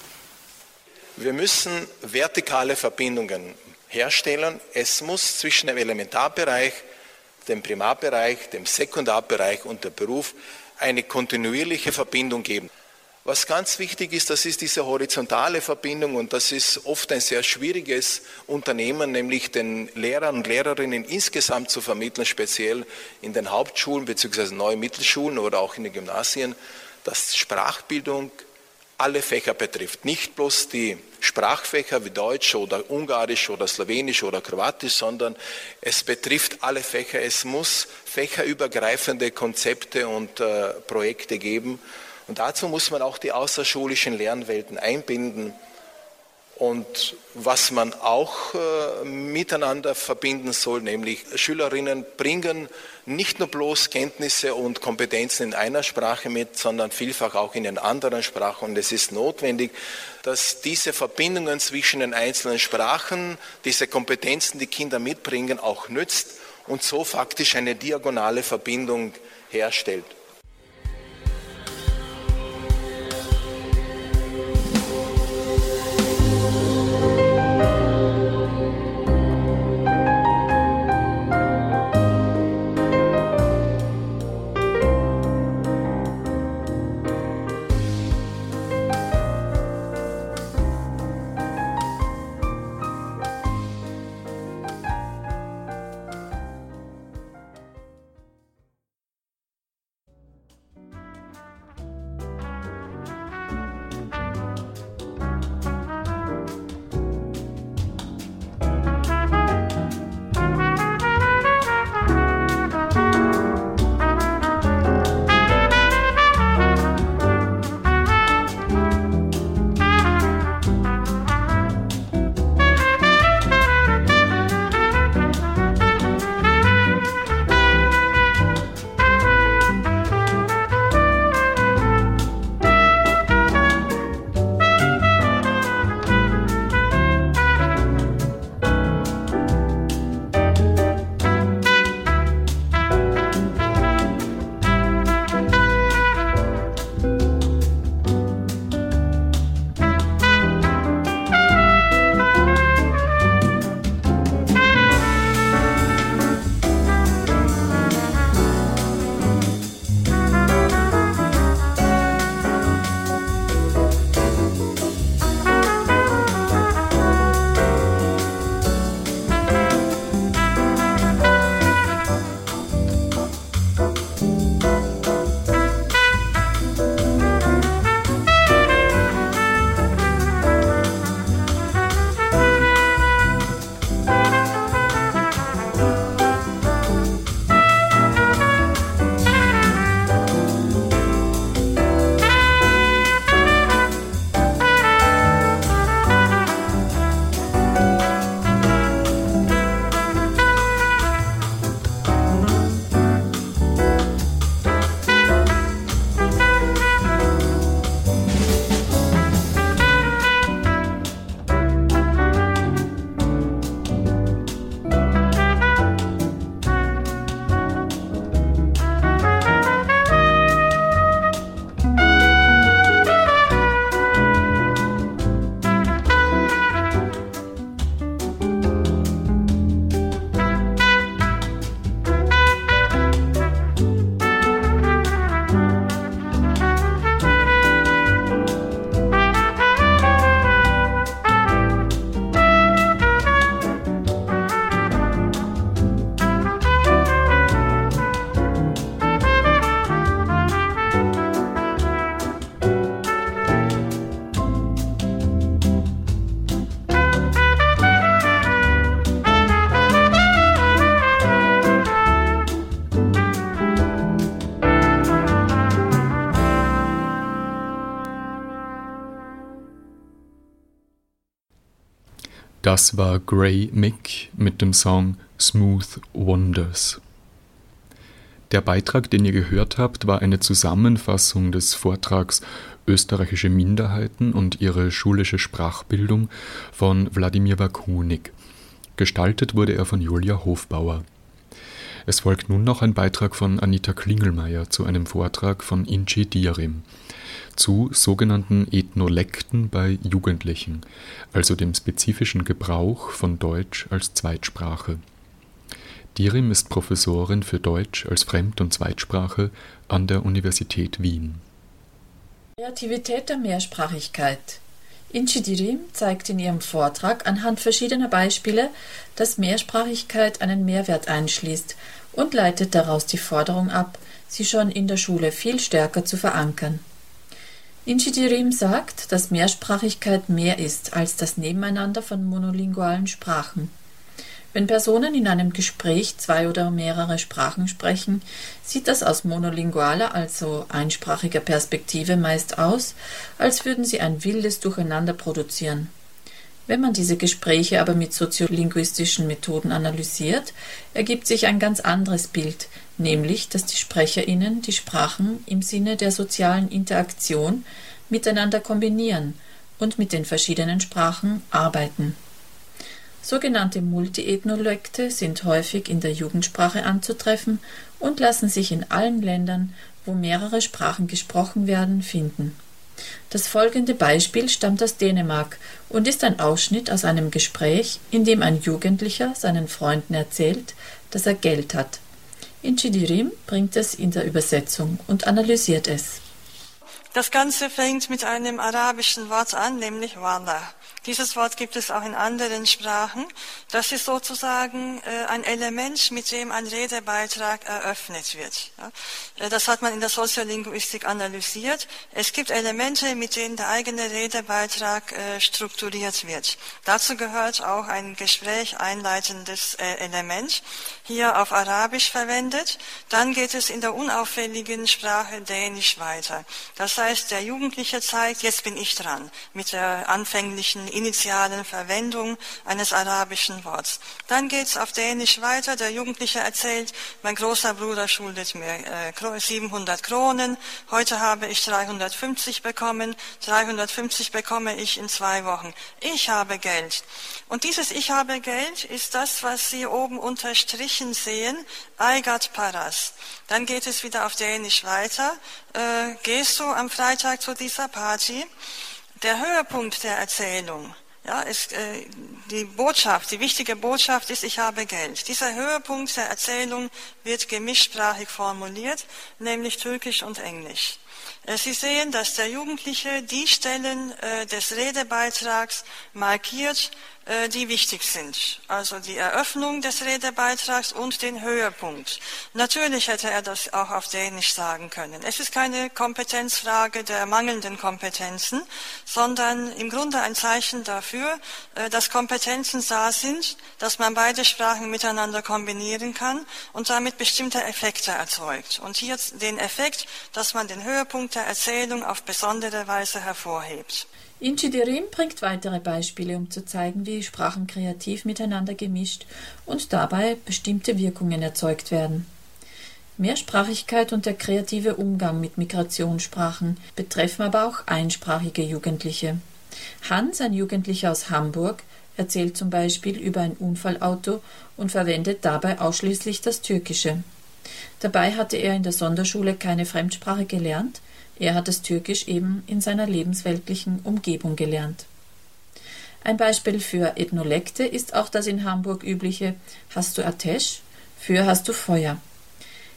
Wir müssen vertikale Verbindungen herstellen. Es muss zwischen dem Elementarbereich, dem Primarbereich, dem Sekundarbereich und dem Beruf eine kontinuierliche Verbindung geben. Was ganz wichtig ist, das ist diese horizontale Verbindung und das ist oft ein sehr schwieriges Unternehmen, nämlich den Lehrern und Lehrerinnen insgesamt zu vermitteln, speziell in den Hauptschulen bzw. neuen Mittelschulen oder auch in den Gymnasien, dass Sprachbildung alle Fächer betrifft. Nicht bloß die Sprachfächer wie Deutsch oder Ungarisch oder Slowenisch oder Kroatisch, sondern es betrifft alle Fächer. Es muss fächerübergreifende Konzepte und äh, Projekte geben. Und dazu muss man auch die außerschulischen Lernwelten einbinden. Und was man auch äh, miteinander verbinden soll, nämlich Schülerinnen bringen nicht nur bloß Kenntnisse und Kompetenzen in einer Sprache mit, sondern vielfach auch in den anderen Sprachen. Und es ist notwendig, dass diese Verbindungen zwischen den einzelnen Sprachen, diese Kompetenzen, die Kinder mitbringen, auch nützt und so faktisch eine diagonale Verbindung herstellt. Das war Gray Mick mit dem Song Smooth Wonders. Der Beitrag, den ihr gehört habt, war eine Zusammenfassung des Vortrags Österreichische Minderheiten und ihre schulische Sprachbildung von Wladimir Bakunik. Gestaltet wurde er von Julia Hofbauer. Es folgt nun noch ein Beitrag von Anita Klingelmeier zu einem Vortrag von Inci Diarim zu sogenannten Ethnolekten bei Jugendlichen, also dem spezifischen Gebrauch von Deutsch als Zweitsprache. Dirim ist Professorin für Deutsch als Fremd- und Zweitsprache an der Universität Wien. Kreativität der Mehrsprachigkeit. Inchi Dirim zeigt in ihrem Vortrag anhand verschiedener Beispiele, dass Mehrsprachigkeit einen Mehrwert einschließt und leitet daraus die Forderung ab, sie schon in der Schule viel stärker zu verankern. Inchidirim sagt, dass Mehrsprachigkeit mehr ist als das Nebeneinander von monolingualen Sprachen. Wenn Personen in einem Gespräch zwei oder mehrere Sprachen sprechen, sieht das aus monolingualer, also einsprachiger Perspektive meist aus, als würden sie ein wildes Durcheinander produzieren. Wenn man diese Gespräche aber mit soziolinguistischen Methoden analysiert, ergibt sich ein ganz anderes Bild, nämlich dass die Sprecherinnen die Sprachen im Sinne der sozialen Interaktion miteinander kombinieren und mit den verschiedenen Sprachen arbeiten. Sogenannte Multiethnolekte sind häufig in der Jugendsprache anzutreffen und lassen sich in allen Ländern, wo mehrere Sprachen gesprochen werden, finden das folgende Beispiel stammt aus Dänemark und ist ein Ausschnitt aus einem Gespräch, in dem ein Jugendlicher seinen Freunden erzählt, dass er Geld hat. Inchidirim bringt es in der Übersetzung und analysiert es. Das Ganze fängt mit einem arabischen Wort an, nämlich Wala. Dieses Wort gibt es auch in anderen Sprachen. Das ist sozusagen äh, ein Element, mit dem ein Redebeitrag eröffnet wird. Äh, das hat man in der Soziolinguistik analysiert. Es gibt Elemente, mit denen der eigene Redebeitrag äh, strukturiert wird. Dazu gehört auch ein Gespräch einleitendes Element, hier auf Arabisch verwendet. Dann geht es in der unauffälligen Sprache Dänisch weiter. Das heißt, der Jugendliche zeigt, jetzt bin ich dran mit der anfänglichen initialen Verwendung eines arabischen Worts. Dann geht's auf Dänisch weiter. Der Jugendliche erzählt, mein großer Bruder schuldet mir äh, 700 Kronen. Heute habe ich 350 bekommen. 350 bekomme ich in zwei Wochen. Ich habe Geld. Und dieses Ich habe Geld ist das, was Sie oben unterstrichen sehen. Eigat Paras. Dann geht es wieder auf Dänisch weiter. Äh, gehst du am Freitag zu dieser Party? Der Höhepunkt der Erzählung, ja, ist, äh, die Botschaft, die wichtige Botschaft ist, ich habe Geld. Dieser Höhepunkt der Erzählung wird gemischsprachig formuliert, nämlich Türkisch und Englisch. Äh, Sie sehen, dass der Jugendliche die Stellen äh, des Redebeitrags markiert, die wichtig sind. Also die Eröffnung des Redebeitrags und den Höhepunkt. Natürlich hätte er das auch auf Dänisch sagen können. Es ist keine Kompetenzfrage der mangelnden Kompetenzen, sondern im Grunde ein Zeichen dafür, äh, dass Kompetenzen da sind, dass man beide Sprachen miteinander kombinieren kann und damit bestimmte Effekte erzeugt. Und hier den Effekt, dass man den Höhepunkt der Erzählung auf besondere Weise hervorhebt. Inchidirim bringt weitere Beispiele, um zu zeigen, wie Sprachen kreativ miteinander gemischt und dabei bestimmte Wirkungen erzeugt werden. Mehrsprachigkeit und der kreative Umgang mit Migrationssprachen betreffen aber auch einsprachige Jugendliche. Hans, ein Jugendlicher aus Hamburg, erzählt zum Beispiel über ein Unfallauto und verwendet dabei ausschließlich das Türkische. Dabei hatte er in der Sonderschule keine Fremdsprache gelernt, er hat das Türkisch eben in seiner lebensweltlichen Umgebung gelernt. Ein Beispiel für Ethnolekte ist auch das in Hamburg übliche Hast du Atesh? Für Hast du Feuer?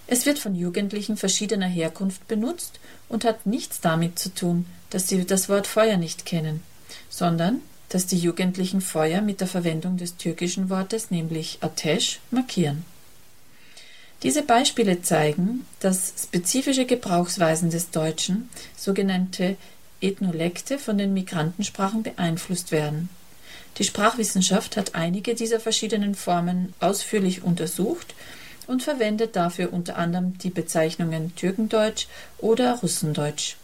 Es wird von Jugendlichen verschiedener Herkunft benutzt und hat nichts damit zu tun, dass sie das Wort Feuer nicht kennen, sondern dass die Jugendlichen Feuer mit der Verwendung des türkischen Wortes, nämlich Atesh, markieren. Diese Beispiele zeigen, dass spezifische Gebrauchsweisen des Deutschen, sogenannte Ethnolekte, von den Migrantensprachen beeinflusst werden. Die Sprachwissenschaft hat einige dieser verschiedenen Formen ausführlich untersucht und verwendet dafür unter anderem die Bezeichnungen Türkendeutsch oder Russendeutsch.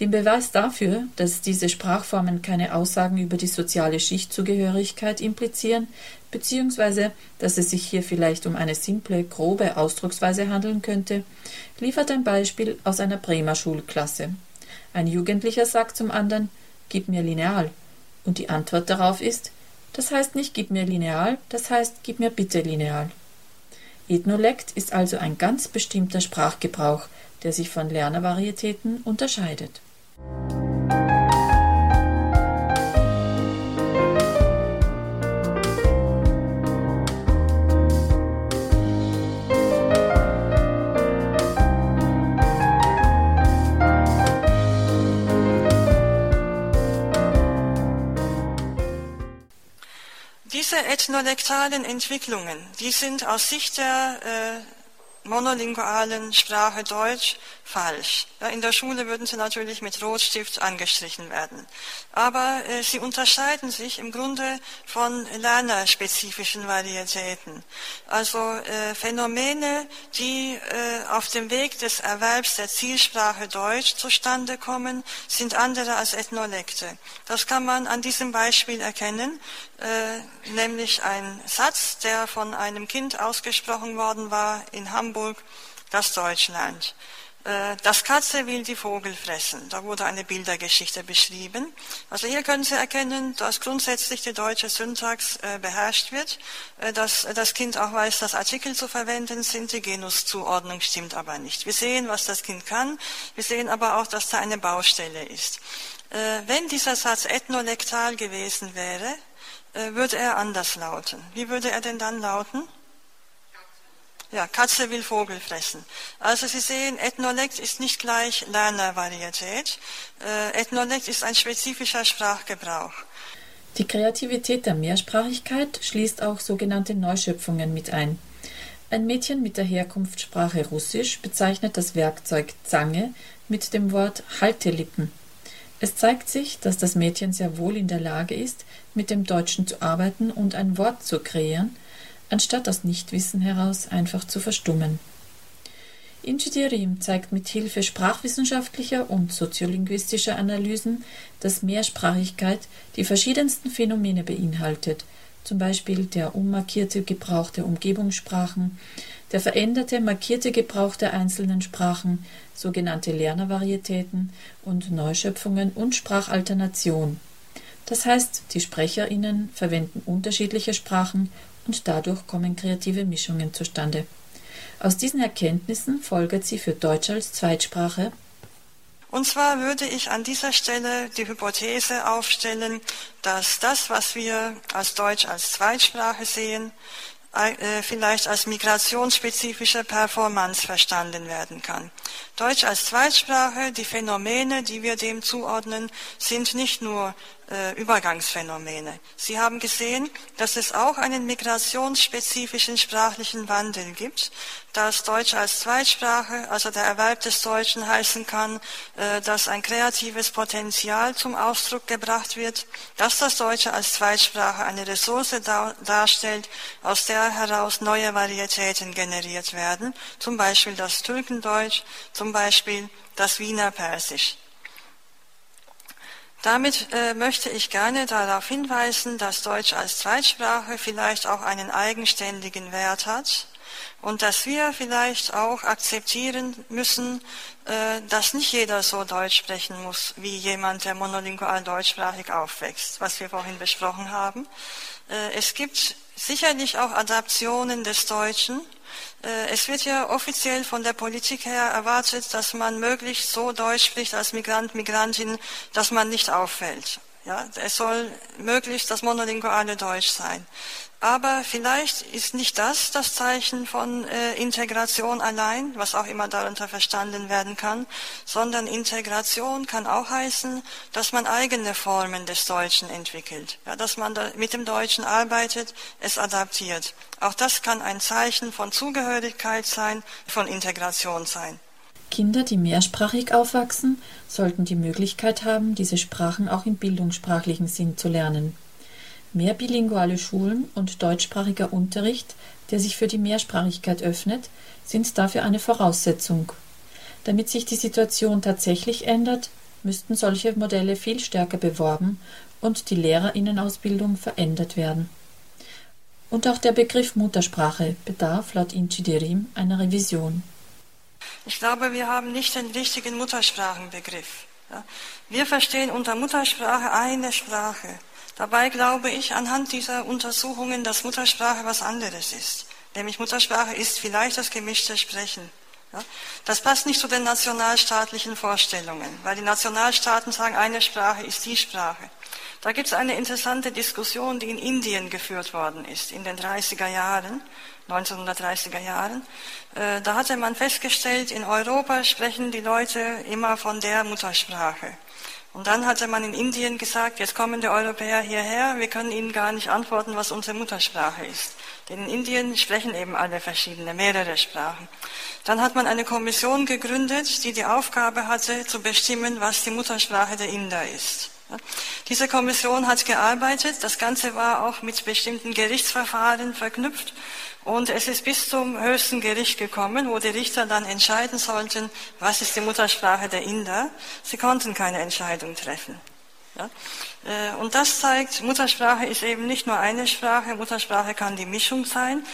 Den Beweis dafür, dass diese Sprachformen keine Aussagen über die soziale Schichtzugehörigkeit implizieren, beziehungsweise dass es sich hier vielleicht um eine simple, grobe Ausdrucksweise handeln könnte, liefert ein Beispiel aus einer Bremer Schulklasse. Ein Jugendlicher sagt zum anderen, gib mir Lineal. Und die Antwort darauf ist, das heißt nicht gib mir Lineal, das heißt gib mir bitte Lineal. Ethnolekt ist also ein ganz bestimmter Sprachgebrauch, der sich von Lernervarietäten unterscheidet. Diese ethnolektalen Entwicklungen, die sind aus Sicht der äh, monolingualen Sprache Deutsch falsch. Ja, in der Schule würden sie natürlich mit Rotstift angestrichen werden. Aber äh, sie unterscheiden sich im Grunde von lernerspezifischen Varietäten. Also äh, Phänomene, die äh, auf dem Weg des Erwerbs der Zielsprache Deutsch zustande kommen, sind andere als Ethnolekte. Das kann man an diesem Beispiel erkennen, äh, nämlich ein Satz, der von einem Kind ausgesprochen worden war in Hamburg, das Deutschland. Äh, das Katze will die Vogel fressen. Da wurde eine Bildergeschichte beschrieben. Also hier können Sie erkennen, dass grundsätzlich die deutsche Syntax äh, beherrscht wird, dass das Kind auch weiß, dass Artikel zu verwenden sind. Die Genuszuordnung stimmt aber nicht. Wir sehen, was das Kind kann. Wir sehen aber auch, dass da eine Baustelle ist. Wenn dieser Satz ethnolektal gewesen wäre, würde er anders lauten. Wie würde er denn dann lauten? Ja, Katze will Vogel fressen. Also Sie sehen, Ethnolekt ist nicht gleich Lernervarietät. Äh, Ethnolekt ist ein spezifischer Sprachgebrauch. Die Kreativität der Mehrsprachigkeit schließt auch sogenannte Neuschöpfungen mit ein. Ein Mädchen mit der Herkunftssprache Russisch bezeichnet das Werkzeug Zange mit dem Wort Haltelippen. Es zeigt sich, dass das Mädchen sehr wohl in der Lage ist, mit dem Deutschen zu arbeiten und ein Wort zu kreieren, anstatt aus Nichtwissen heraus einfach zu verstummen. Inchidirim zeigt mit Hilfe sprachwissenschaftlicher und soziolinguistischer Analysen, dass Mehrsprachigkeit die verschiedensten Phänomene beinhaltet, zum Beispiel der ummarkierte Gebrauch der Umgebungssprachen, der veränderte markierte Gebrauch der einzelnen Sprachen, sogenannte Lernervarietäten und Neuschöpfungen und Sprachalternation. Das heißt, die SprecherInnen verwenden unterschiedliche Sprachen und dadurch kommen kreative Mischungen zustande. Aus diesen Erkenntnissen folgert sie für Deutsch als Zweitsprache und zwar würde ich an dieser Stelle die Hypothese aufstellen, dass das, was wir als Deutsch als Zweitsprache sehen, vielleicht als migrationsspezifische Performance verstanden werden kann. Deutsch als Zweitsprache, die Phänomene, die wir dem zuordnen, sind nicht nur äh, Übergangsphänomene. Sie haben gesehen, dass es auch einen migrationsspezifischen sprachlichen Wandel gibt, dass Deutsch als Zweitsprache, also der Erwerb des Deutschen heißen kann, äh, dass ein kreatives Potenzial zum Ausdruck gebracht wird, dass das Deutsche als Zweitsprache eine Ressource dar darstellt, aus der heraus neue Varietäten generiert werden, zum Beispiel das Türkendeutsch, zum Beispiel das Wiener Persisch. Damit äh, möchte ich gerne darauf hinweisen, dass Deutsch als Zweitsprache vielleicht auch einen eigenständigen Wert hat und dass wir vielleicht auch akzeptieren müssen, äh, dass nicht jeder so Deutsch sprechen muss wie jemand, der monolingual deutschsprachig aufwächst, was wir vorhin besprochen haben. Äh, es gibt sicherlich auch Adaptionen des Deutschen, es wird ja offiziell von der Politik her erwartet, dass man möglichst so Deutsch spricht als Migrant, Migrantin, dass man nicht auffällt. Ja, es soll möglichst das monolinguale Deutsch sein. Aber vielleicht ist nicht das das Zeichen von äh, Integration allein, was auch immer darunter verstanden werden kann, sondern Integration kann auch heißen, dass man eigene Formen des Deutschen entwickelt, ja, dass man da mit dem Deutschen arbeitet, es adaptiert. Auch das kann ein Zeichen von Zugehörigkeit sein, von Integration sein. Kinder, die mehrsprachig aufwachsen, sollten die Möglichkeit haben, diese Sprachen auch im bildungssprachlichen Sinn zu lernen. Mehr bilinguale Schulen und deutschsprachiger Unterricht, der sich für die Mehrsprachigkeit öffnet, sind dafür eine Voraussetzung. Damit sich die Situation tatsächlich ändert, müssten solche Modelle viel stärker beworben und die Lehrerinnenausbildung verändert werden. Und auch der Begriff Muttersprache bedarf laut Inchidirim einer Revision. Ich glaube, wir haben nicht den richtigen Muttersprachenbegriff. Wir verstehen unter Muttersprache eine Sprache. Dabei glaube ich anhand dieser Untersuchungen, dass Muttersprache was anderes ist. Nämlich Muttersprache ist vielleicht das gemischte Sprechen. Das passt nicht zu den nationalstaatlichen Vorstellungen, weil die Nationalstaaten sagen, eine Sprache ist die Sprache. Da gibt es eine interessante Diskussion, die in Indien geführt worden ist, in den 30er Jahren, 1930er Jahren. Äh, da hatte man festgestellt, in Europa sprechen die Leute immer von der Muttersprache. Und dann hatte man in Indien gesagt, jetzt kommen die Europäer hierher, wir können ihnen gar nicht antworten, was unsere Muttersprache ist. Denn in Indien sprechen eben alle verschiedene, mehrere Sprachen. Dann hat man eine Kommission gegründet, die die Aufgabe hatte, zu bestimmen, was die Muttersprache der Inder ist. Diese Kommission hat gearbeitet, das Ganze war auch mit bestimmten Gerichtsverfahren verknüpft und es ist bis zum höchsten Gericht gekommen, wo die Richter dann entscheiden sollten, was ist die Muttersprache der Inder. Sie konnten keine Entscheidung treffen. Ja? Äh, und das zeigt, Muttersprache ist eben nicht nur eine Sprache, Muttersprache kann die Mischung sein.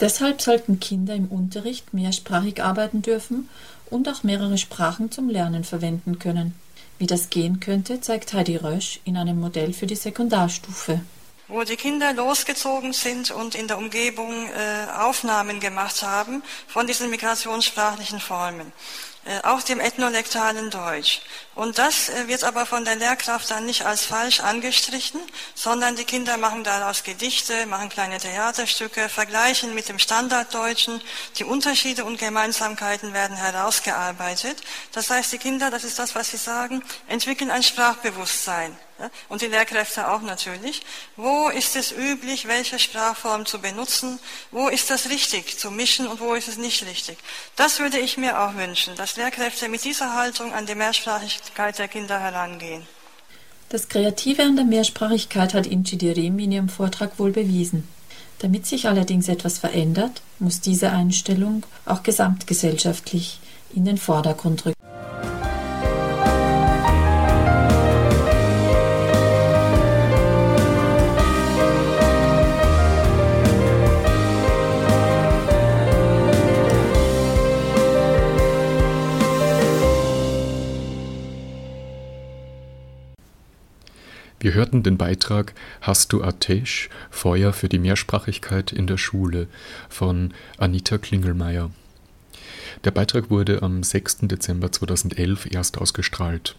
Deshalb sollten Kinder im Unterricht mehrsprachig arbeiten dürfen und auch mehrere Sprachen zum Lernen verwenden können. Wie das gehen könnte, zeigt Heidi Rösch in einem Modell für die Sekundarstufe. Wo die Kinder losgezogen sind und in der Umgebung äh, Aufnahmen gemacht haben von diesen migrationssprachlichen Formen. Äh, auch dem ethnolektalen Deutsch. Und das äh, wird aber von der Lehrkraft dann nicht als falsch angestrichen, sondern die Kinder machen daraus Gedichte, machen kleine Theaterstücke, vergleichen mit dem Standarddeutschen. Die Unterschiede und Gemeinsamkeiten werden herausgearbeitet. Das heißt, die Kinder, das ist das, was sie sagen, entwickeln ein Sprachbewusstsein und die Lehrkräfte auch natürlich. Wo ist es üblich, welche Sprachform zu benutzen? Wo ist das richtig zu mischen und wo ist es nicht richtig? Das würde ich mir auch wünschen, dass Lehrkräfte mit dieser Haltung an die Mehrsprachigkeit der Kinder herangehen. Das Kreative an der Mehrsprachigkeit hat Inci Diremi in ihrem Vortrag wohl bewiesen. Damit sich allerdings etwas verändert, muss diese Einstellung auch gesamtgesellschaftlich in den Vordergrund rücken. Wir hörten den Beitrag Hast du Atesh? Feuer für die Mehrsprachigkeit in der Schule von Anita Klingelmeier. Der Beitrag wurde am 6. Dezember 2011 erst ausgestrahlt.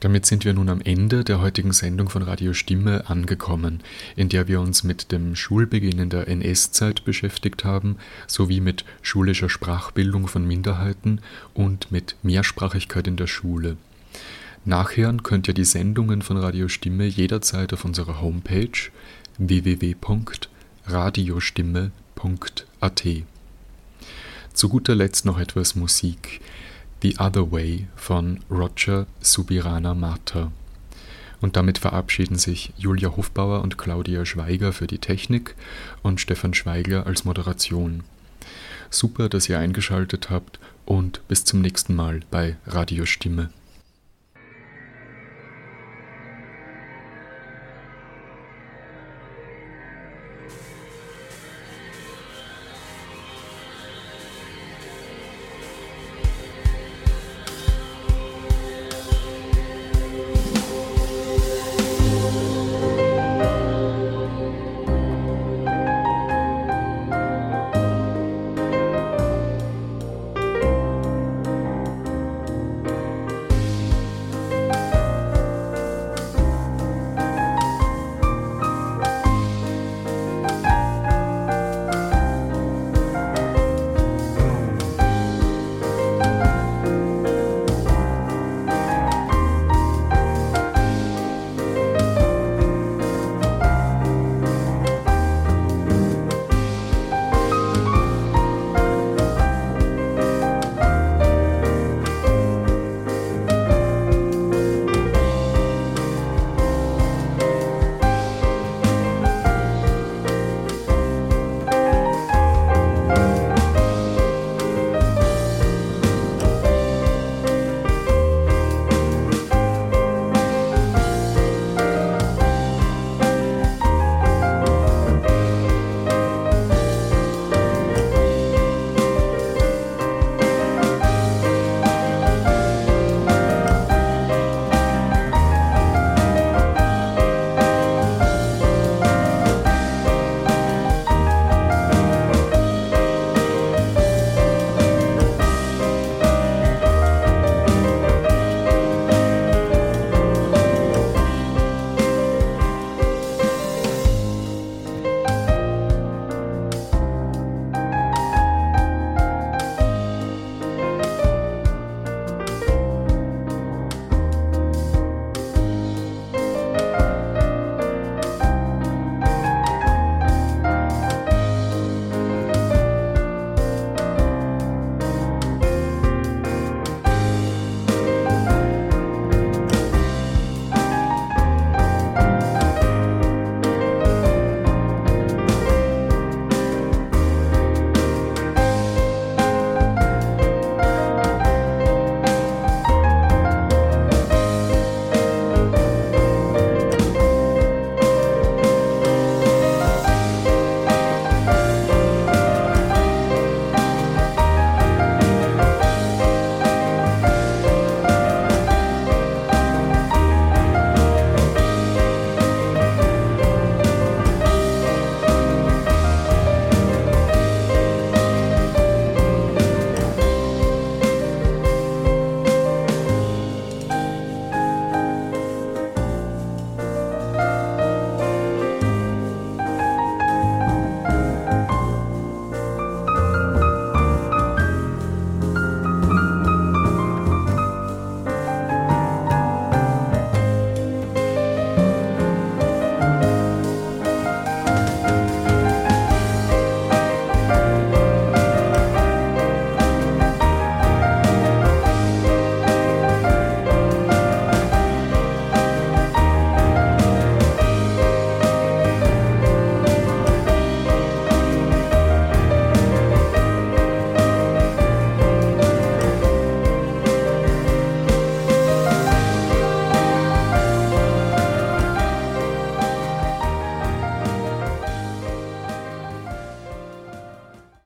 Damit sind wir nun am Ende der heutigen Sendung von Radio Stimme angekommen, in der wir uns mit dem Schulbeginn in der NS-Zeit beschäftigt haben, sowie mit schulischer Sprachbildung von Minderheiten und mit Mehrsprachigkeit in der Schule. Nachhören könnt ihr die Sendungen von Radio Stimme jederzeit auf unserer Homepage www.radiostimme.at. Zu guter Letzt noch etwas Musik. The Other Way von Roger Subirana Mata. Und damit verabschieden sich Julia Hofbauer und Claudia Schweiger für die Technik und Stefan Schweigler als Moderation. Super, dass ihr eingeschaltet habt und bis zum nächsten Mal bei Radio Stimme.